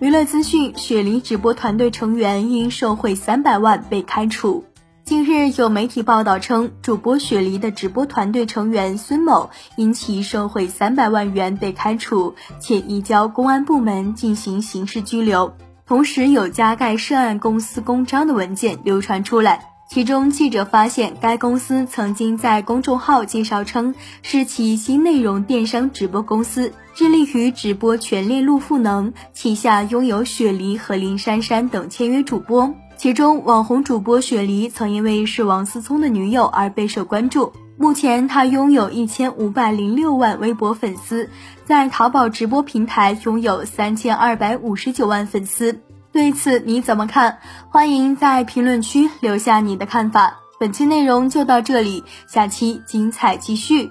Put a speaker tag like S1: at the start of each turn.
S1: 娱乐资讯：雪梨直播团队成员因受贿三百万被开除。近日有媒体报道称，主播雪梨的直播团队成员孙某因其受贿三百万元被开除，且移交公安部门进行刑事拘留。同时，有加盖涉案公司公章的文件流传出来。其中，记者发现该公司曾经在公众号介绍称是其新内容电商直播公司，致力于直播全链路赋能，旗下拥有雪梨和林珊珊等签约主播。其中，网红主播雪梨曾因为是王思聪的女友而备受关注。目前，她拥有一千五百零六万微博粉丝，在淘宝直播平台拥有三千二百五十九万粉丝。对此你怎么看？欢迎在评论区留下你的看法。本期内容就到这里，下期精彩继续。